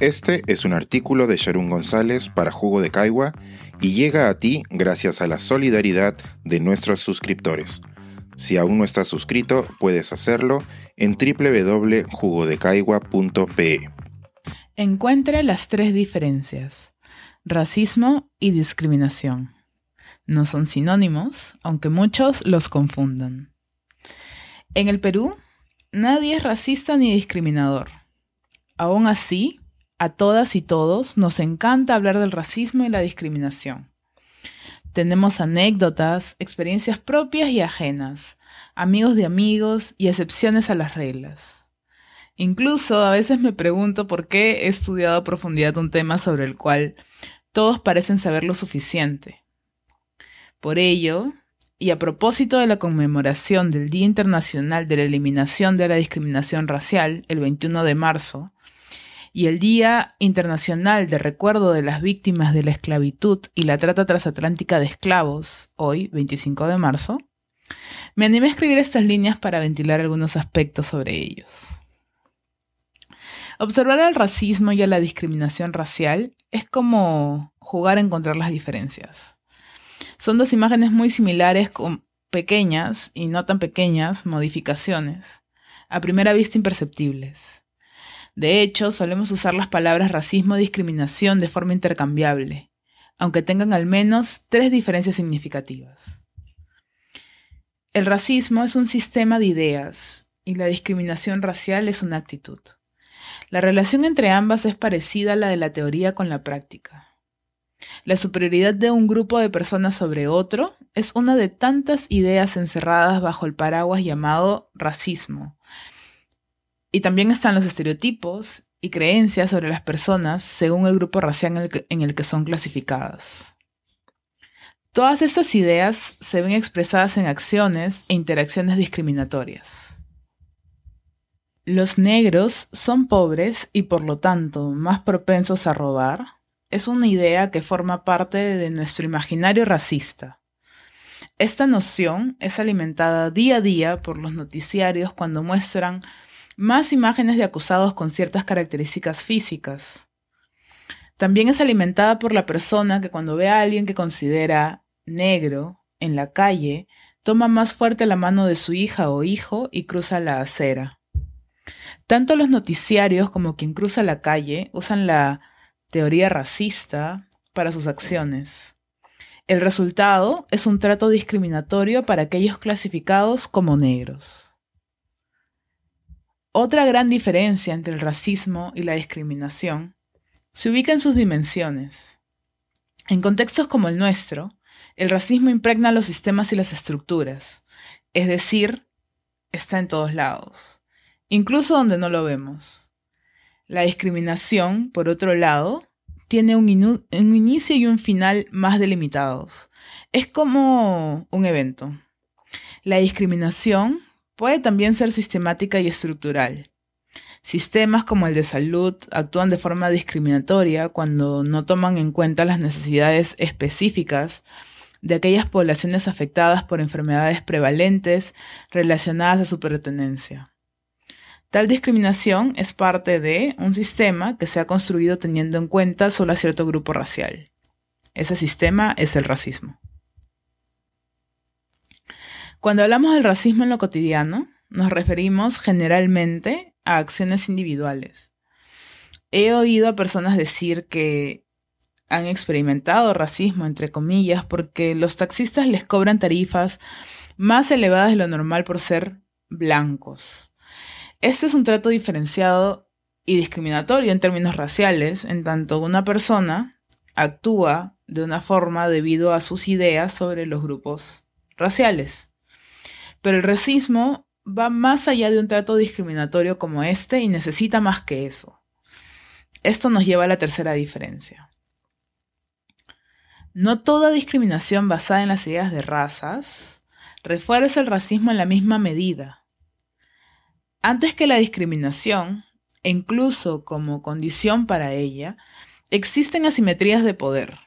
Este es un artículo de Sharon González para Jugo de Caigua y llega a ti gracias a la solidaridad de nuestros suscriptores. Si aún no estás suscrito, puedes hacerlo en www.jugodecaigua.pe. Encuentre las tres diferencias, racismo y discriminación. No son sinónimos, aunque muchos los confundan. En el Perú, nadie es racista ni discriminador. Aún así, a todas y todos nos encanta hablar del racismo y la discriminación. Tenemos anécdotas, experiencias propias y ajenas, amigos de amigos y excepciones a las reglas. Incluso a veces me pregunto por qué he estudiado a profundidad un tema sobre el cual todos parecen saber lo suficiente. Por ello, y a propósito de la conmemoración del Día Internacional de la Eliminación de la Discriminación Racial, el 21 de marzo, y el Día Internacional de Recuerdo de las Víctimas de la Esclavitud y la Trata Transatlántica de Esclavos, hoy, 25 de marzo, me animé a escribir estas líneas para ventilar algunos aspectos sobre ellos. Observar al racismo y a la discriminación racial es como jugar a encontrar las diferencias. Son dos imágenes muy similares con pequeñas y no tan pequeñas modificaciones, a primera vista imperceptibles. De hecho, solemos usar las palabras racismo y discriminación de forma intercambiable, aunque tengan al menos tres diferencias significativas. El racismo es un sistema de ideas y la discriminación racial es una actitud. La relación entre ambas es parecida a la de la teoría con la práctica. La superioridad de un grupo de personas sobre otro es una de tantas ideas encerradas bajo el paraguas llamado racismo, y también están los estereotipos y creencias sobre las personas según el grupo racial en el, que, son clasificadas. Todas estas ideas se ven expresadas en acciones e interacciones discriminatorias. Los negros son pobres y por lo tanto más propensos a robar es una idea que forma parte de nuestro imaginario racista. Esta noción es alimentada día a día por los noticiarios cuando muestran más imágenes de acusados con ciertas características físicas. También es alimentada por la persona que cuando ve a alguien que considera negro en la calle, toma más fuerte la mano de su hija o hijo y cruza la acera. Tanto los noticiarios como quien cruza la calle usan la teoría racista para sus acciones. El resultado es un trato discriminatorio para aquellos clasificados como negros. Otra gran diferencia entre el racismo y la discriminación se ubica en sus dimensiones. En contextos como el nuestro, el racismo impregna los sistemas y las estructuras, es decir, está en todos lados, incluso donde no lo vemos. La discriminación, por otro lado, tiene un, inicio y un final más delimitados. Es como un evento. La discriminación Puede también ser sistemática y estructural. Sistemas como el de salud actúan de forma discriminatoria cuando no toman en cuenta las necesidades específicas de aquellas poblaciones afectadas por enfermedades prevalentes relacionadas a su pertenencia. Tal discriminación es parte de un sistema que se ha construido teniendo en cuenta solo a cierto grupo racial. Ese sistema es el racismo. Cuando hablamos del racismo en lo cotidiano, nos referimos generalmente a acciones individuales. He oído a personas decir que han experimentado racismo, entre comillas, porque los taxistas les cobran tarifas más elevadas de lo normal por ser blancos. Este es un trato diferenciado y discriminatorio en términos raciales, en tanto una persona actúa de una forma debido a sus ideas sobre los grupos raciales. Pero el racismo va más allá de un trato discriminatorio como este y necesita más que eso. Esto nos lleva a la tercera diferencia. No toda discriminación basada en las ideas de razas refuerza el racismo en la misma medida. Antes que la discriminación, incluso como condición para ella, existen asimetrías de poder.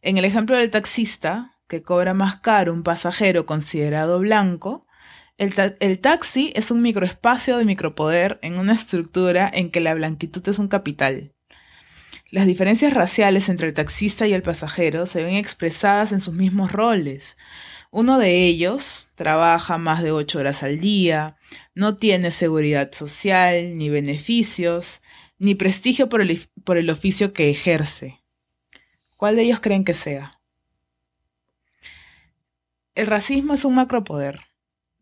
En el ejemplo del taxista, que cobra más caro un pasajero considerado blanco, El, taxi es un microespacio de micropoder en una estructura en que la blanquitud es un capital. Las diferencias raciales entre el taxista y el pasajero se ven expresadas en sus mismos roles. Uno de ellos trabaja más de ocho horas al día, no tiene seguridad social, ni beneficios, ni prestigio por el, por el oficio que ejerce. ¿Cuál de ellos creen que sea? El racismo es un macropoder,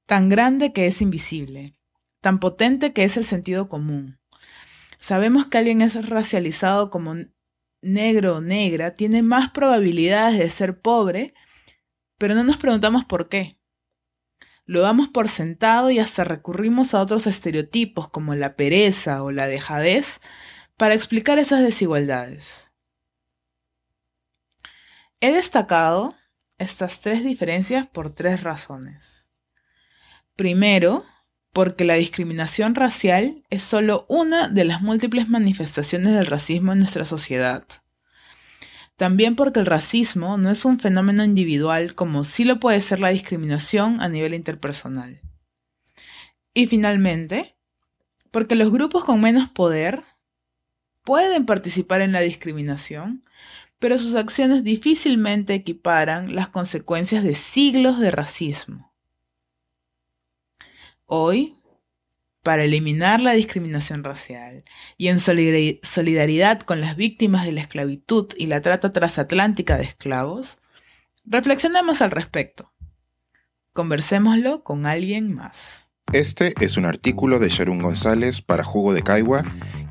tan grande que es invisible, tan potente que es el sentido común. Sabemos que alguien es racializado como negro o negra, tiene más probabilidades de ser pobre, pero no nos preguntamos por qué. Lo damos por sentado y hasta recurrimos a otros estereotipos como la pereza o la dejadez para explicar esas desigualdades. He destacado estas tres diferencias por tres razones. Primero, porque la discriminación racial es solo una de las múltiples manifestaciones del racismo en nuestra sociedad. También porque el racismo no es un fenómeno individual como sí lo puede ser la discriminación a nivel interpersonal. Y finalmente, porque los grupos con menos poder pueden participar en la discriminación, pero sus acciones difícilmente equiparan las consecuencias de siglos de racismo. Hoy, para eliminar la discriminación racial y en solidaridad con las víctimas de la esclavitud y la trata transatlántica de esclavos, reflexionemos al respecto. Conversémoslo con alguien más. Este es un artículo de Sharon González para Jugo de Caigua